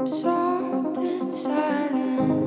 Everything's in I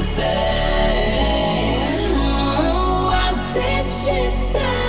say? What did she say?